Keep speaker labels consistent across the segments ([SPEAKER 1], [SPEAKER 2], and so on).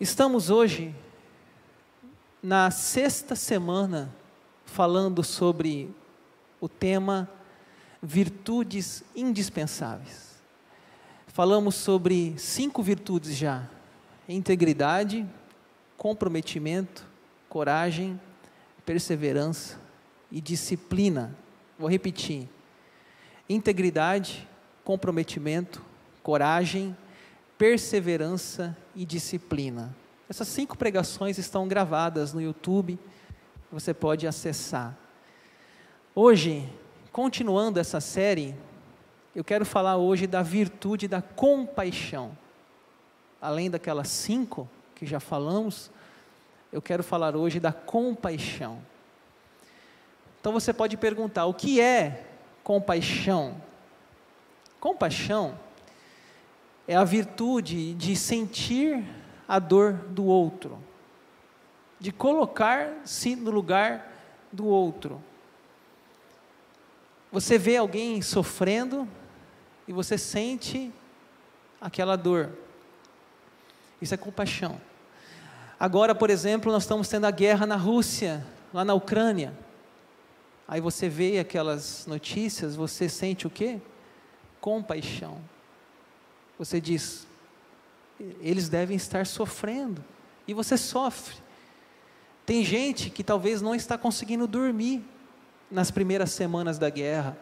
[SPEAKER 1] Estamos hoje na sexta semana falando sobre o tema virtudes indispensáveis. Falamos sobre cinco virtudes já: integridade, comprometimento, coragem, perseverança e disciplina. Vou repetir: integridade, comprometimento, coragem, perseverança e disciplina. Essas cinco pregações estão gravadas no YouTube, você pode acessar. Hoje, continuando essa série, eu quero falar hoje da virtude da compaixão. Além daquelas cinco que já falamos, eu quero falar hoje da compaixão. Então você pode perguntar: o que é compaixão? Compaixão é a virtude de sentir a dor do outro, de colocar-se no lugar do outro. Você vê alguém sofrendo e você sente aquela dor. Isso é compaixão. Agora, por exemplo, nós estamos tendo a guerra na Rússia, lá na Ucrânia. Aí você vê aquelas notícias, você sente o quê? Compaixão. Você diz, eles devem estar sofrendo, e você sofre. Tem gente que talvez não está conseguindo dormir nas primeiras semanas da guerra.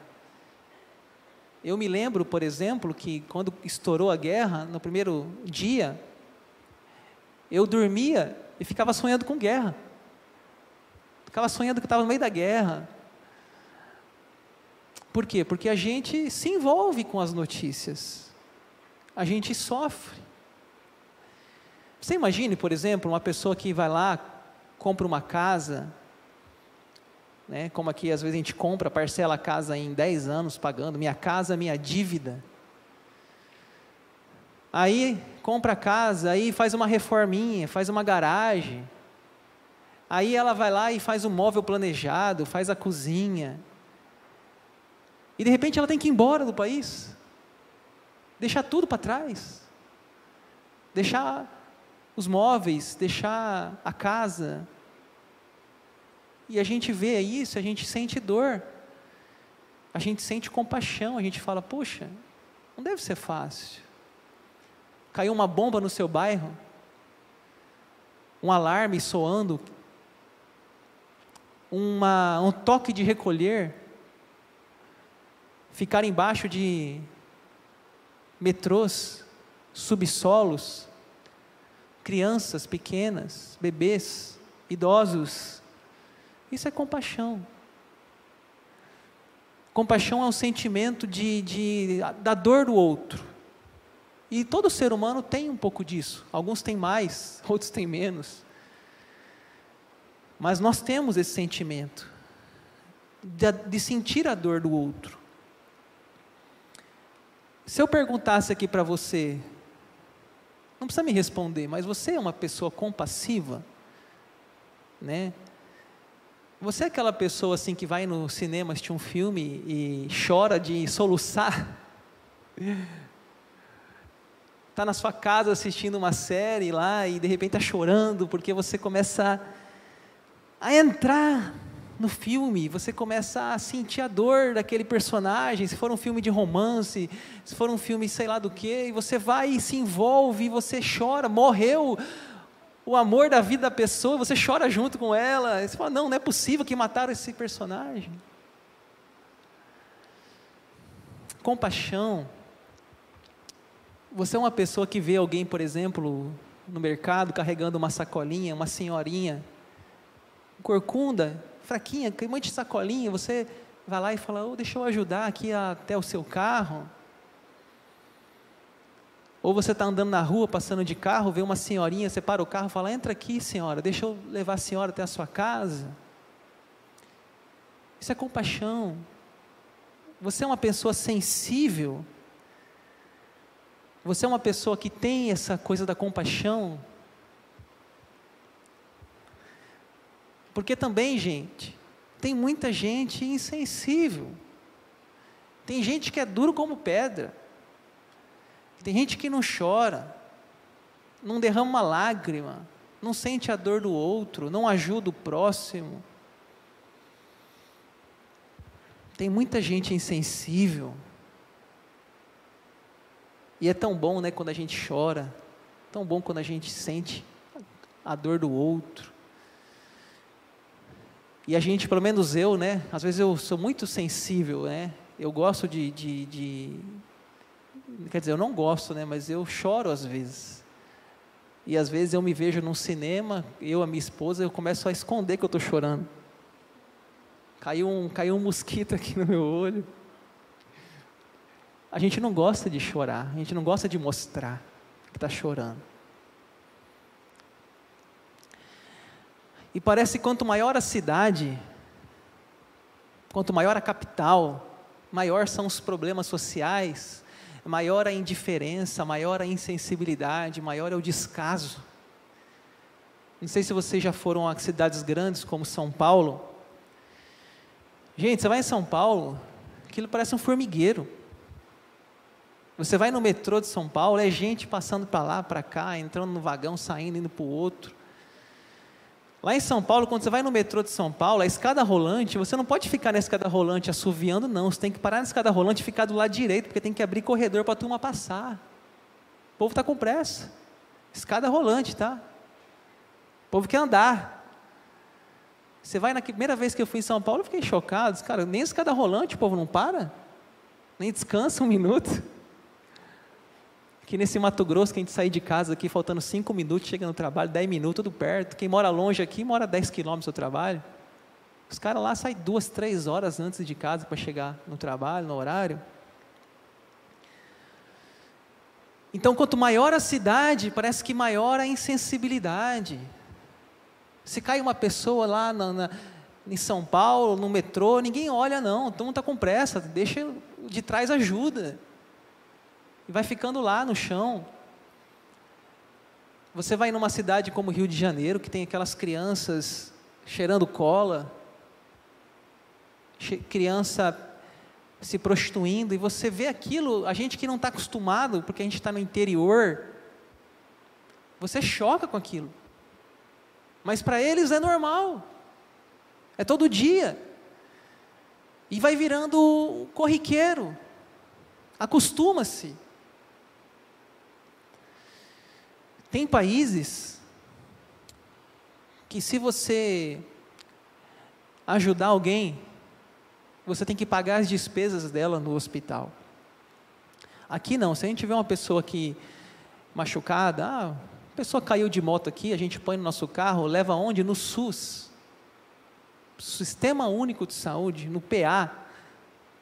[SPEAKER 1] Eu me lembro, por exemplo, que quando estourou a guerra, no primeiro dia, eu dormia e ficava sonhando com guerra. Ficava sonhando que estava no meio da guerra. Por quê? Porque a gente se envolve com as notícias. A gente sofre. Você imagine, por exemplo, uma pessoa que vai lá, compra uma casa, né, como aqui às vezes a gente compra, parcela a casa em 10 anos pagando, minha casa, minha dívida. Aí compra a casa, aí faz uma reforminha, faz uma garagem. Aí ela vai lá e faz um móvel planejado, faz a cozinha. E de repente ela tem que ir embora do país. Deixar tudo para trás. Deixar os móveis, deixar a casa. E a gente vê isso, a gente sente dor. A gente sente compaixão, a gente fala: "Poxa, não deve ser fácil. Caiu uma bomba no seu bairro, um alarme soando, uma, um toque de recolher, ficar embaixo de metrôs, subsolos, crianças pequenas, bebês, idosos. Isso é compaixão. Compaixão é um sentimento de, de, da dor do outro. E todo ser humano tem um pouco disso. Alguns têm mais, outros têm menos. Mas nós temos esse sentimento de, de sentir a dor do outro. Se eu perguntasse aqui para você, não precisa me responder, mas você é uma pessoa compassiva, né? Você é aquela pessoa assim que vai no cinema assistir um filme e chora de soluçar? Está na sua casa assistindo uma série lá e de repente está chorando porque você começa a, a entrar no filme, você começa a sentir a dor daquele personagem, se for um filme de romance, se for um filme sei lá do que, e você vai e se envolve, e você chora, morreu o amor da vida da pessoa, você chora junto com ela, e você fala, não, não é possível que mataram esse personagem. Compaixão. Você é uma pessoa que vê alguém, por exemplo, no mercado carregando uma sacolinha, uma senhorinha, corcunda, fraquinha, com um monte de sacolinha, você vai lá e fala, oh, deixa eu ajudar aqui até o seu carro. Ou você está andando na rua, passando de carro, vê uma senhorinha, você para o carro e fala, entra aqui senhora, deixa eu levar a senhora até a sua casa. Isso é compaixão. Você é uma pessoa sensível. Você é uma pessoa que tem essa coisa da compaixão. Porque também, gente, tem muita gente insensível. Tem gente que é duro como pedra. Tem gente que não chora. não derrama uma lágrima, não sente a dor do outro, não ajuda o próximo. Tem muita gente insensível. E é tão bom, né, quando a gente chora, tão bom quando a gente sente a dor do outro. E a gente, pelo menos eu, né, às vezes eu sou muito sensível, né, eu gosto de, de, de quer dizer, eu não gosto, né, mas eu choro às vezes. E às vezes eu me vejo num cinema, eu, a minha esposa, eu começo a esconder que eu estou chorando. Caiu um, caiu um mosquito aqui no meu olho. A gente não gosta de chorar, a gente não gosta de mostrar que está chorando. E parece que quanto maior a cidade, quanto maior a capital, maior são os problemas sociais, maior a indiferença, maior a insensibilidade, maior é o descaso. Não sei se vocês já foram a cidades grandes como São Paulo. Gente, você vai em São Paulo, aquilo parece um formigueiro. Você vai no metrô de São Paulo, é gente passando para lá, para cá, entrando no vagão, saindo, indo para o outro. Lá em São Paulo, quando você vai no metrô de São Paulo, a escada rolante, você não pode ficar na escada rolante assoviando, não. Você tem que parar na escada rolante e ficar do lado direito, porque tem que abrir corredor para a turma passar. O povo está com pressa. Escada rolante, tá? O povo quer andar. Você vai na primeira vez que eu fui em São Paulo, eu fiquei chocado. Cara, nem escada rolante o povo não para. Nem descansa um minuto que nesse Mato Grosso, que a gente sair de casa aqui faltando cinco minutos, chega no trabalho, dez minutos, tudo perto. Quem mora longe aqui, mora dez quilômetros do trabalho. Os caras lá saem duas, três horas antes de casa para chegar no trabalho, no horário. Então, quanto maior a cidade, parece que maior a insensibilidade. Se cai uma pessoa lá na, na, em São Paulo, no metrô, ninguém olha não, todo mundo está com pressa, deixa de trás ajuda e vai ficando lá no chão. Você vai numa cidade como Rio de Janeiro, que tem aquelas crianças cheirando cola, criança se prostituindo, e você vê aquilo, a gente que não está acostumado, porque a gente está no interior, você choca com aquilo. Mas para eles é normal, é todo dia. E vai virando corriqueiro, acostuma-se. Tem países que se você ajudar alguém, você tem que pagar as despesas dela no hospital. Aqui não, se a gente vê uma pessoa aqui machucada, ah, a pessoa caiu de moto aqui, a gente põe no nosso carro, leva onde? No SUS. Sistema Único de Saúde, no PA.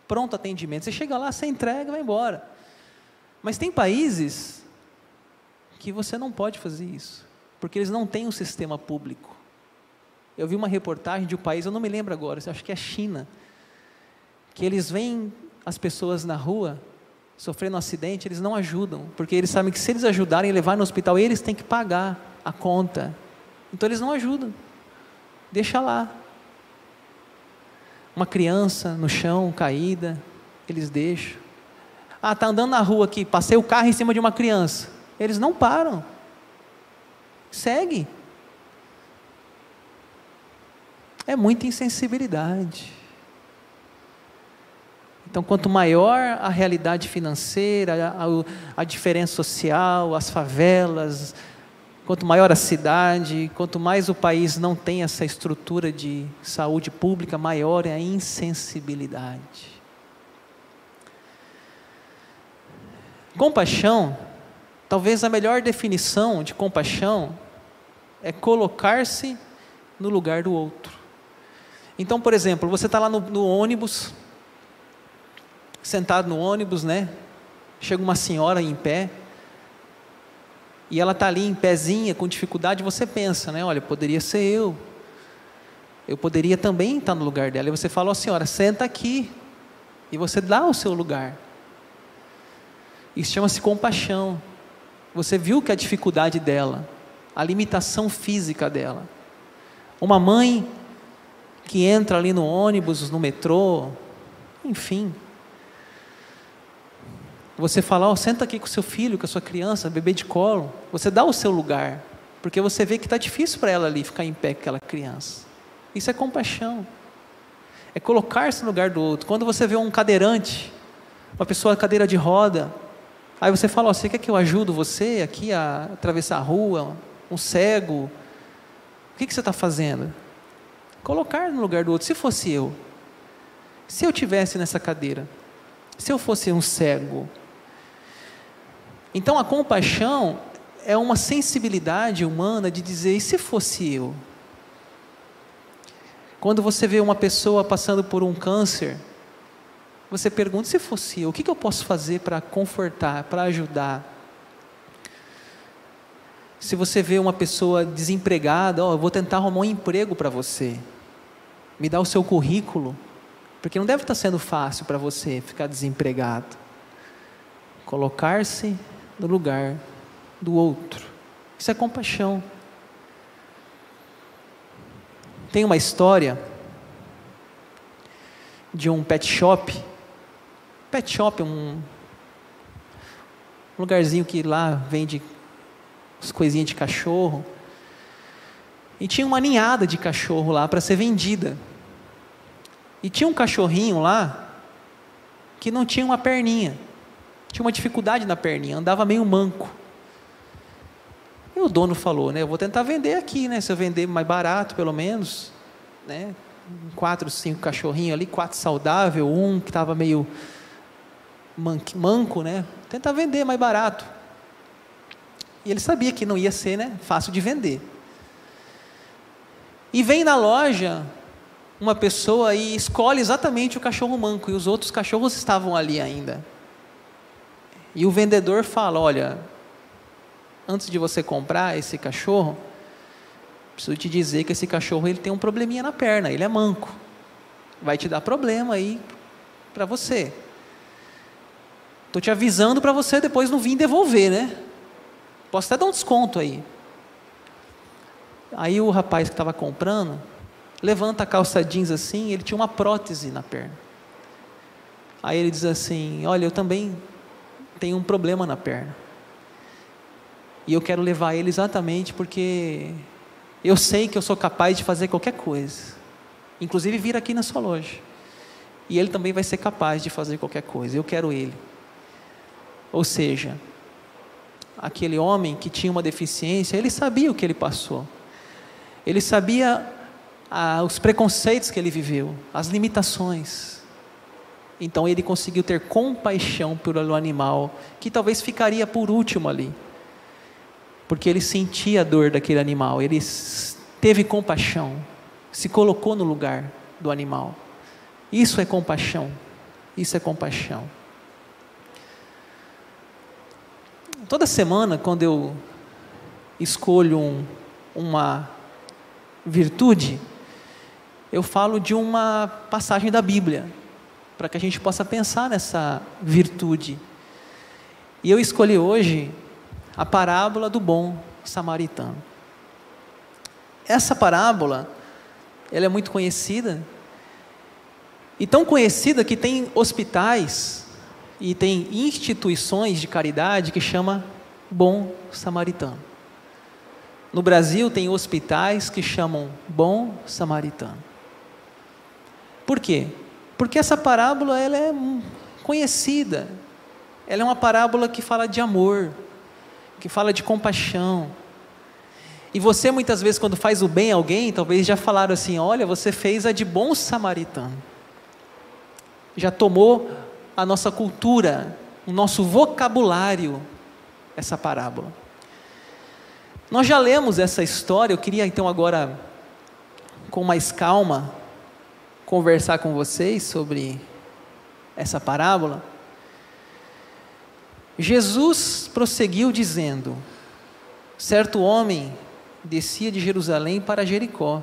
[SPEAKER 1] Pronto atendimento. Você chega lá, você entrega vai embora. Mas tem países que você não pode fazer isso, porque eles não têm um sistema público. Eu vi uma reportagem de um país, eu não me lembro agora, acho que é a China, que eles veem as pessoas na rua sofrendo um acidente, eles não ajudam, porque eles sabem que se eles ajudarem e levar no hospital, eles têm que pagar a conta. Então eles não ajudam. Deixa lá. Uma criança no chão, caída, eles deixam. Ah, tá andando na rua aqui, passei o carro em cima de uma criança. Eles não param. Segue. É muita insensibilidade. Então, quanto maior a realidade financeira, a, a, diferença social, as favelas, quanto maior a cidade, quanto mais o país não tem essa estrutura de saúde pública, maior é a insensibilidade. Compaixão Talvez a melhor definição de compaixão é colocar-se no lugar do outro. Então, por exemplo, você está lá no, no, ônibus, sentado no ônibus, né? Chega uma senhora em pé, e ela está ali em pezinha, com dificuldade, você pensa, né? Olha, poderia ser eu. Eu poderia também estar no lugar dela. E você fala, ó oh, senhora, senta aqui. E você dá o seu lugar. Isso chama-se compaixão. Você viu que a dificuldade dela, a limitação física dela. Uma mãe que entra ali no ônibus, no metrô, enfim. Você fala, oh, senta aqui com seu filho, com a sua criança, bebê de colo. Você dá o seu lugar, porque você vê que está difícil para ela ali ficar em pé com aquela criança. Isso é compaixão. É colocar-se no lugar do outro. Quando você vê um cadeirante, uma pessoa cadeira de roda, aí você fala, oh, você quer que eu ajudo você aqui a atravessar a rua, um cego? O que, que você está fazendo? Colocar no lugar do outro. Se fosse eu, se eu tivesse nessa cadeira, se eu fosse um cego, então a compaixão é uma sensibilidade humana de dizer: e se fosse eu? Quando você vê uma pessoa passando por um câncer, você pergunta: se fosse eu, o que eu posso fazer para confortar, para ajudar? Se você vê uma pessoa desempregada, ó, eu vou tentar arrumar um emprego para você. Me dá o seu currículo, porque não deve estar sendo fácil para você ficar desempregado. Colocar-se no lugar do outro. Isso é compaixão. Tem uma história de um pet shop. Pet shop um, lugarzinho que lá vende as coisinhas de cachorro. E tinha uma ninhada de cachorro lá para ser vendida. E tinha um cachorrinho lá que não tinha uma perninha. Tinha uma dificuldade na perninha, andava meio manco. E o dono falou, né? Eu vou tentar vender aqui, né? Se eu vender mais barato, pelo menos, né? Quatro, cinco cachorrinhos ali, quatro saudável, um que estava meio manco, né? Tentar vender mais barato. E ele sabia que não ia ser, né? Fácil de vender. E vem na loja uma pessoa e escolhe exatamente o cachorro manco e os outros cachorros estavam ali ainda. E o vendedor fala: Olha, antes de você comprar esse cachorro, preciso te dizer que esse cachorro ele tem um probleminha na perna, ele é manco. Vai te dar problema aí para você. Estou te avisando para você depois não vir devolver, né? Posso até dar um desconto aí. Aí o rapaz que estava comprando levanta a calça jeans assim, ele tinha uma prótese na perna. Aí ele diz assim: Olha, eu também tenho um problema na perna. E eu quero levar ele exatamente porque eu sei que eu sou capaz de fazer qualquer coisa, inclusive vir aqui na sua loja. E ele também vai ser capaz de fazer qualquer coisa. Eu quero ele. Ou seja, aquele homem que tinha uma deficiência, ele sabia o que ele passou. Ele sabia ah, os preconceitos que ele viveu, as limitações. Então ele conseguiu ter compaixão pelo animal, que talvez ficaria por último ali. Porque ele sentia a dor daquele animal, ele teve compaixão, se colocou no lugar do animal. Isso é compaixão. Isso é compaixão. Toda semana, quando eu escolho um, uma virtude, eu falo de uma passagem da Bíblia para que a gente possa pensar nessa virtude. E eu escolhi hoje a parábola do bom samaritano. Essa parábola, ela é muito conhecida, e tão conhecida que tem hospitais e tem instituições de caridade que chama Bom Samaritano. No Brasil tem hospitais que chamam Bom Samaritano. Por quê? Porque essa parábola ela é conhecida. Ela é uma parábola que fala de amor, que fala de compaixão. E você muitas vezes quando faz o bem a alguém, talvez já falaram assim: "Olha, você fez a de bom samaritano". Já tomou a nossa cultura, o nosso vocabulário essa parábola. Nós já lemos essa história, eu queria então agora com mais calma conversar com vocês sobre essa parábola, Jesus prosseguiu dizendo: certo homem descia de Jerusalém para Jericó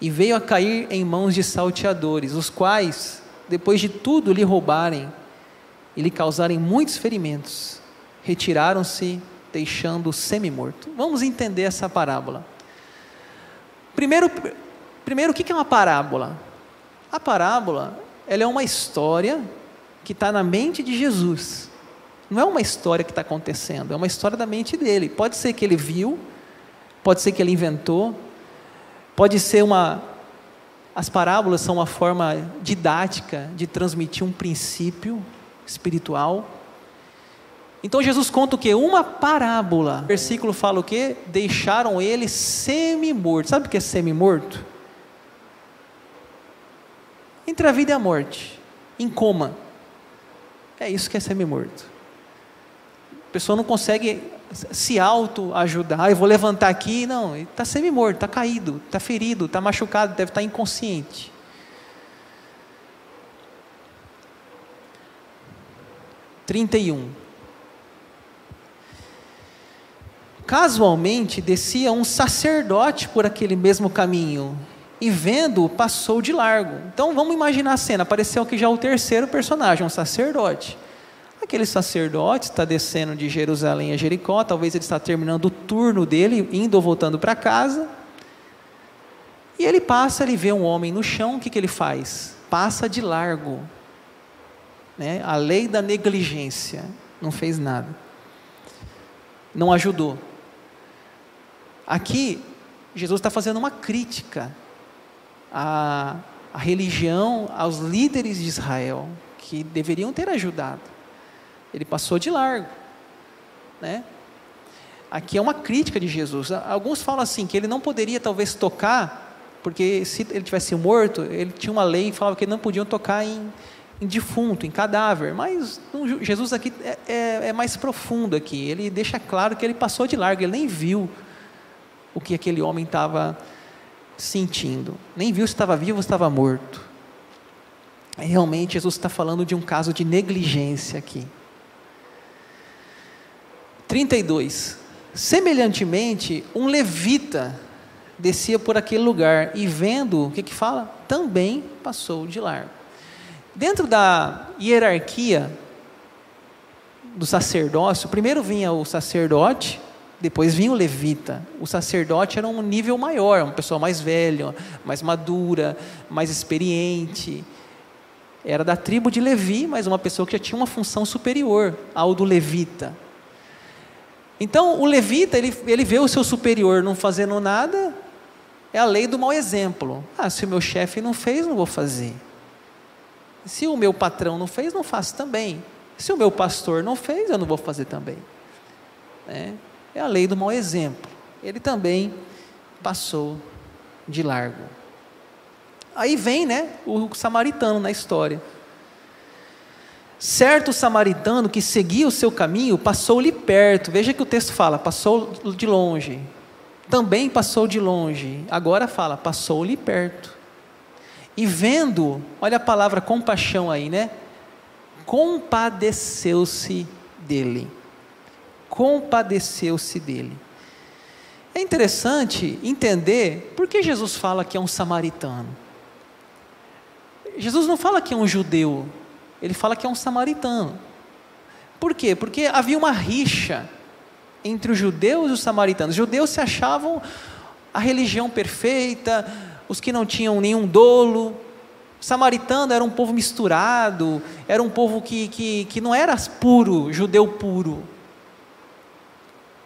[SPEAKER 1] e veio a cair em mãos de salteadores, os quais, depois de tudo lhe roubarem e lhe causarem muitos ferimentos, retiraram-se, deixando-o semi-morto. Vamos entender essa parábola. Primeiro, Primeiro, o que é uma parábola? A parábola ela é uma história que está na mente de Jesus. Não é uma história que está acontecendo, é uma história da mente dele. Pode ser que ele viu, pode ser que ele inventou, pode ser uma. As parábolas são uma forma didática de transmitir um princípio espiritual. Então Jesus conta o que? Uma parábola. O versículo fala o que? Deixaram ele semi-morto. Sabe o que é semi-morto? Entre a vida e a morte, em coma. É isso que é semi-morto. A pessoa não consegue se auto-ajudar. Eu vou levantar aqui, não, ele está semi-morto, está caído, está ferido, está machucado, deve estar tá inconsciente. Trinta e um. Casualmente descia um sacerdote por aquele mesmo caminho e vendo passou de largo. Então vamos imaginar a cena. Apareceu aqui já o terceiro personagem, um sacerdote. Aquele sacerdote está descendo de Jerusalém a Jericó, talvez ele está terminando o turno dele, indo ou voltando para casa. E ele passa, ele vê um homem no chão, o que, que ele faz? Passa de largo. Né? A lei da negligência. Não fez nada. Não ajudou. Aqui, Jesus está fazendo uma crítica à, à religião, aos líderes de Israel, que deveriam ter ajudado. Ele passou de largo, né? Aqui é uma crítica de Jesus. Alguns falam assim que ele não poderia talvez tocar, porque se ele tivesse morto, ele tinha uma lei que falava que não podiam tocar em, em defunto, em cadáver. Mas Jesus aqui é, é, é, mais profundo aqui. Ele deixa claro que ele passou de largo. Ele nem viu o que aquele homem estava sentindo. Nem viu se estava vivo ou estava morto. Realmente Jesus está falando de um caso de negligência aqui. 32. Semelhantemente, um levita descia por aquele lugar e vendo, o que que fala? Também passou de largo. Dentro da hierarquia do sacerdócio, primeiro vinha o sacerdote, depois vinha o levita. O sacerdote era um nível maior, uma pessoa mais velha, mais madura, mais experiente. Era da tribo de Levi, mas uma pessoa que já tinha uma função superior ao do levita. Então, o levita, ele, ele vê o seu superior não fazendo nada, é a lei do mau exemplo. Ah, se o meu chefe não fez, não vou fazer. Se o meu patrão não fez, não faço também. Se o meu pastor não fez, eu não vou fazer também. É, é a lei do mau exemplo. Ele também passou de largo. Aí vem, né, o samaritano na história. Certo samaritano que seguia o seu caminho passou-lhe perto. Veja que o texto fala, passou de longe. Também passou de longe. Agora fala, passou-lhe perto. E vendo, olha a palavra compaixão aí, né? Compadeceu-se dele. Compadeceu-se dele. É interessante entender por que Jesus fala que é um samaritano. Jesus não fala que é um judeu, ele fala que é um samaritano. Por quê? Porque havia uma rixa entre os judeus e os samaritanos. Os judeus se achavam a religião perfeita, os que não tinham nenhum dolo. O samaritano era um povo misturado, era um povo que, que, que não era puro, judeu puro.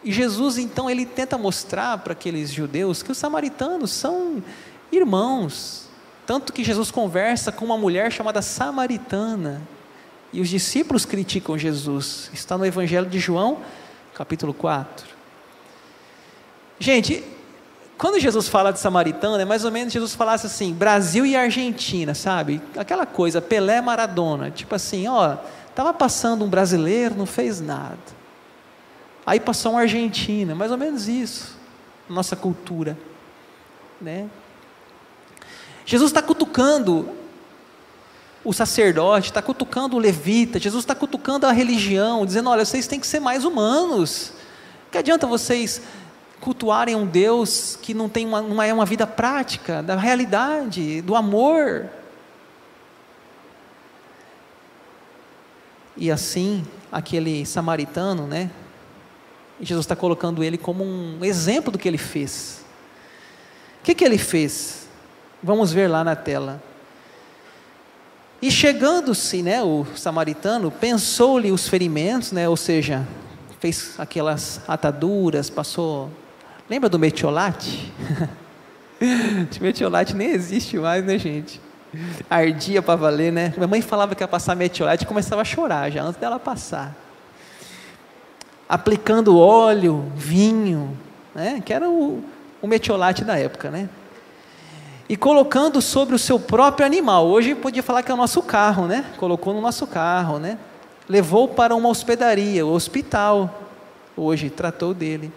[SPEAKER 1] E Jesus, então, ele tenta mostrar para aqueles judeus que os samaritanos são irmãos, tanto que Jesus conversa com uma mulher chamada samaritana. E os discípulos criticam Jesus. Está no Evangelho de João, capítulo 4. Gente, quando Jesus fala de samaritana, é mais ou menos Jesus falasse assim: Brasil e Argentina, sabe? Aquela coisa, Pelé Maradona. Tipo assim, ó, estava passando um brasileiro, não fez nada. Aí passou um argentino, mais ou menos isso, nossa cultura, né? Jesus está cutucando o sacerdote, está cutucando o levita, Jesus está cutucando a religião, dizendo: olha, vocês têm que ser mais humanos. Que adianta vocês cultuarem um Deus que não tem uma, não é uma vida prática, da realidade, do amor. E assim, aquele samaritano, né? Jesus está colocando ele como um exemplo do que ele fez. O que, que ele fez? Vamos ver lá na tela. E chegando-se, né, o samaritano pensou-lhe os ferimentos, né, ou seja, fez aquelas ataduras, passou. Lembra do metiolate? metiolate nem existe mais, né, gente? Ardia para valer, né? Minha mãe falava que ia passar metiolate e começava a chorar já antes dela passar. Aplicando óleo, vinho, né? Que era o, o metiolate da época, né? E colocando sobre o seu próprio animal. Hoje podia falar que é o nosso carro, né? Colocou no nosso carro, né? Levou para uma hospedaria, o hospital. Hoje tratou dele.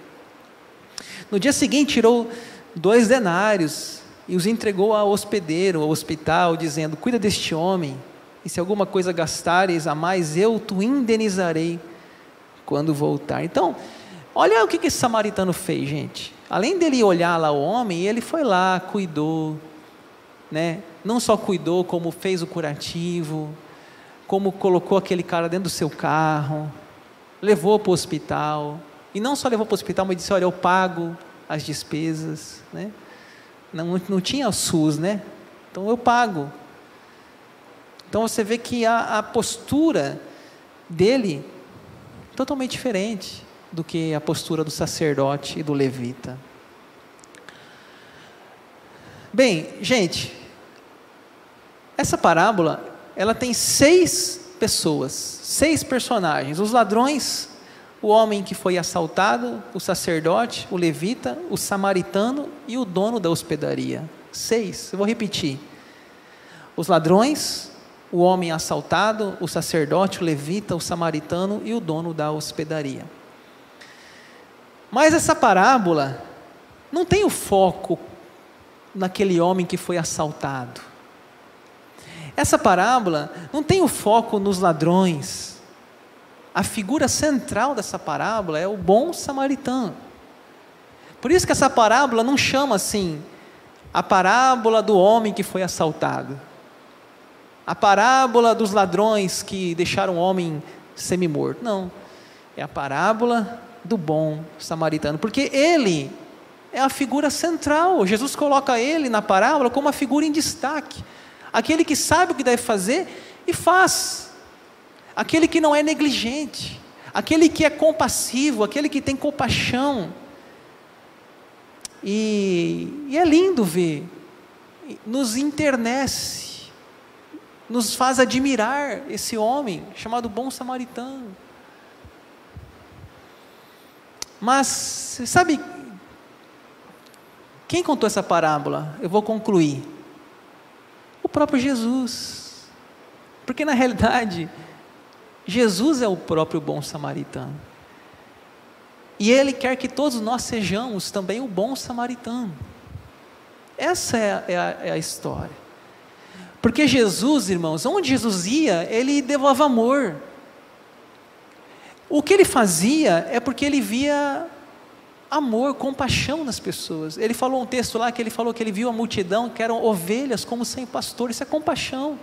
[SPEAKER 1] No dia seguinte tirou dois denários e os entregou ao hospedeiro, ao hospital, dizendo: Cuida deste homem, e se alguma coisa gastares a mais, eu te indenizarei quando voltar. Então, olha o que esse samaritano fez, gente. Além dele olhar lá o homem, ele foi lá, cuidou, né? Não só cuidou, como fez o curativo, como colocou aquele cara dentro do seu carro, levou para o hospital. E não só levou para o hospital, mas disse: Olha, eu pago as despesas, né? Não, não tinha SUS, né? Então eu pago. Então você vê que a, a postura dele totalmente diferente do que a postura do sacerdote e do levita. Bem, gente, essa parábola ela tem seis pessoas, seis personagens: os ladrões, o homem que foi assaltado, o sacerdote, o levita, o samaritano e o dono da hospedaria. Seis. Eu vou repetir: os ladrões, o homem assaltado, o sacerdote, o levita, o samaritano e o dono da hospedaria. Mas essa parábola não tem o foco naquele homem que foi assaltado. Essa parábola não tem o foco nos ladrões. A figura central dessa parábola é o bom samaritano. Por isso que essa parábola não chama assim a parábola do homem que foi assaltado. A parábola dos ladrões que deixaram o homem semi-morto. Não. É a parábola do bom samaritano, porque ele é a figura central. Jesus coloca ele na parábola como uma figura em destaque. Aquele que sabe o que deve fazer e faz. Aquele que não é negligente. Aquele que é compassivo, aquele que tem compaixão. E, e é lindo ver, nos internece, nos faz admirar esse homem chamado bom samaritano. Mas, sabe, quem contou essa parábola? Eu vou concluir. O próprio Jesus. Porque na realidade, Jesus é o próprio bom samaritano. E Ele quer que todos nós sejamos também o bom samaritano. Essa é a, é a, é a história. Porque Jesus, irmãos, onde Jesus ia, Ele devolve amor. O que ele fazia é porque ele via amor, compaixão nas pessoas. Ele falou um texto lá que ele falou que ele viu a multidão que eram ovelhas como sem pastor. Isso é compaixão.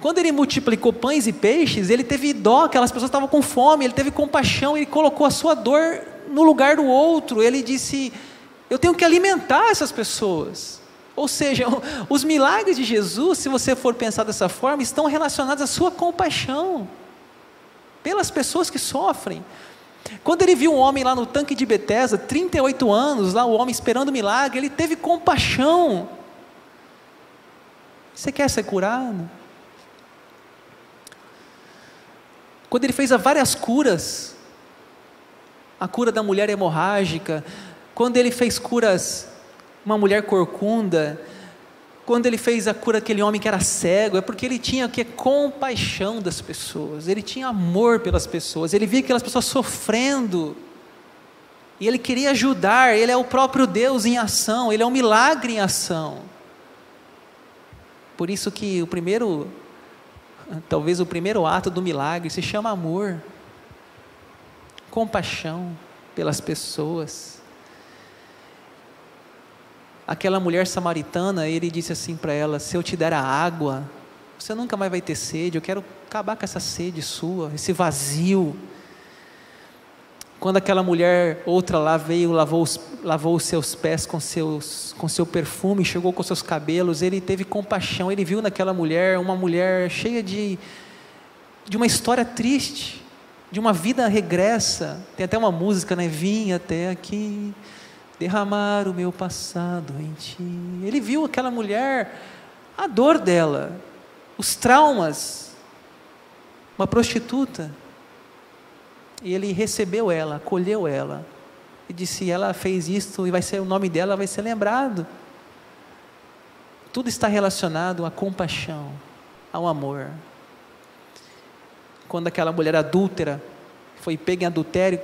[SPEAKER 1] Quando ele multiplicou pães e peixes, ele teve dó, aquelas pessoas estavam com fome, ele teve compaixão, ele colocou a sua dor no lugar do outro. Ele disse: Eu tenho que alimentar essas pessoas. Ou seja, os milagres de Jesus, se você for pensar dessa forma, estão relacionados à sua compaixão pelas pessoas que sofrem. Quando ele viu um homem lá no tanque de Betesda, 38 anos, lá o homem esperando milagre, ele teve compaixão. Você quer ser curado? Quando ele fez várias curas, a cura da mulher hemorrágica, quando ele fez curas, uma mulher corcunda, quando ele fez a cura daquele homem que era cego, é porque ele tinha que compaixão das pessoas, ele tinha amor pelas pessoas, ele via aquelas pessoas sofrendo, e ele queria ajudar, ele é o próprio Deus em ação, ele é um milagre em ação. Por isso que o primeiro, talvez o primeiro ato do milagre se chama amor, compaixão pelas pessoas aquela mulher samaritana, ele disse assim para ela: Se eu te der a água, você nunca mais vai ter sede. Eu quero acabar com essa sede sua, esse vazio. Quando aquela mulher, outra lá, veio, lavou os, lavou os seus pés com, seus, com seu perfume, chegou com seus cabelos, ele teve compaixão, ele viu naquela mulher uma mulher cheia de, de uma história triste, de uma vida regressa. Tem até uma música, né? Vim até aqui derramar o meu passado em ti. Ele viu aquela mulher, a dor dela, os traumas, uma prostituta. E ele recebeu ela, acolheu ela. E disse: ela fez isto e vai ser o nome dela vai ser lembrado. Tudo está relacionado à compaixão, ao amor quando aquela mulher adúltera foi pega em adultério,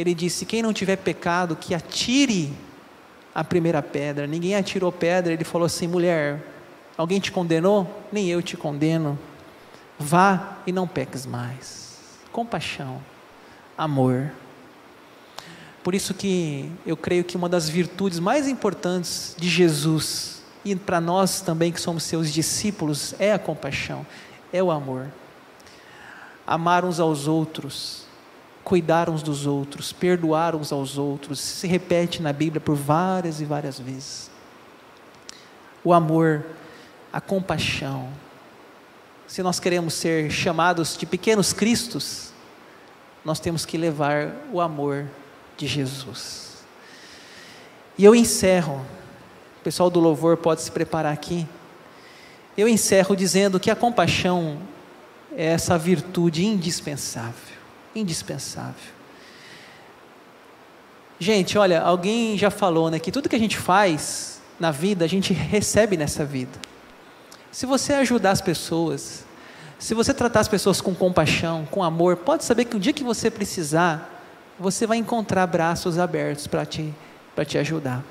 [SPEAKER 1] ele disse: Quem não tiver pecado, que atire a primeira pedra. Ninguém atirou pedra. Ele falou assim: Mulher, alguém te condenou? Nem eu te condeno. Vá e não peques mais. Compaixão, amor. Por isso que eu creio que uma das virtudes mais importantes de Jesus e para nós também que somos seus discípulos é a compaixão, é o amor amar uns aos outros, cuidar uns dos outros, perdoar uns aos outros. Se repete na Bíblia por várias e várias vezes. O amor, a compaixão. Se nós queremos ser chamados de pequenos cristos, nós temos que levar o amor de Jesus. E eu encerro, o pessoal do louvor pode se preparar aqui. Eu encerro dizendo que a compaixão é essa virtude indispensável. Indispensável. Gente, olha, alguém já falou né, que tudo que a gente faz na vida, a gente recebe nessa vida. Se você ajudar as pessoas, se você tratar as pessoas com compaixão, com amor, pode saber que o dia que você precisar, você vai encontrar braços abertos para te, te ajudar.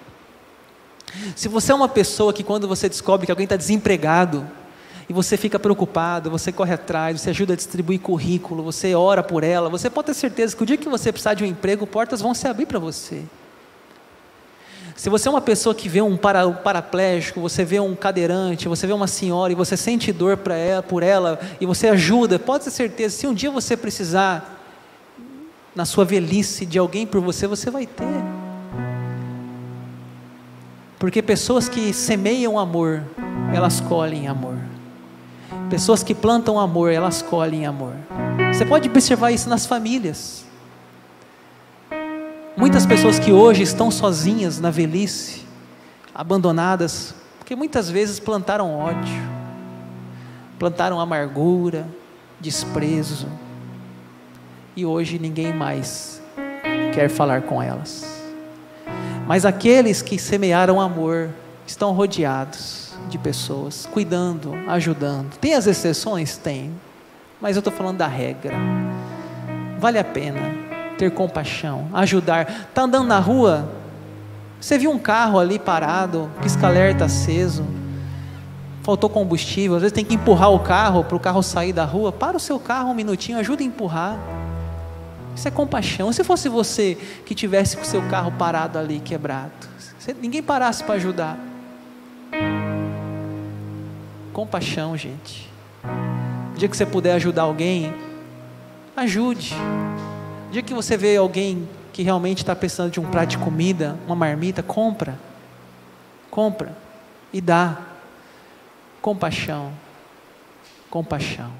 [SPEAKER 1] Se você é uma pessoa que, quando você descobre que alguém está desempregado, e você fica preocupado, você corre atrás, você ajuda a distribuir currículo, você ora por ela, você pode ter certeza que o dia que você precisar de um emprego, portas vão se abrir para você. Se você é uma pessoa que vê um, para, paraplégico, você vê um cadeirante, você vê uma senhora e você sente dor ela, por ela e você ajuda, pode ter certeza, se um dia você precisar, na sua velhice, de alguém por você, você vai ter. Porque pessoas que semeiam amor, elas colhem amor. Pessoas que plantam amor, elas colhem amor. Você pode observar isso nas famílias. Muitas pessoas que hoje estão sozinhas na velhice, abandonadas, porque muitas vezes plantaram ódio, plantaram amargura, desprezo, e hoje ninguém mais quer falar com elas. Mas aqueles que semearam amor estão rodeados de pessoas, cuidando, ajudando. Tem as exceções? Tem. Mas eu estou falando da regra. Vale a pena ter compaixão, ajudar. Está andando na rua, você viu um carro ali parado, pisca-alerta aceso, faltou combustível, às vezes tem que empurrar o carro para o carro sair da rua. Para o seu carro um minutinho, ajuda a empurrar. Isso é compaixão. Se fosse você que tivesse com o seu carro parado ali, quebrado, ninguém parasse para ajudar. Compaixão, gente. O dia que você puder ajudar alguém, ajude. O dia que você vê alguém que realmente está precisando de um prato de comida, uma marmita, compra. Compra e dá. Compaixão. Compaixão.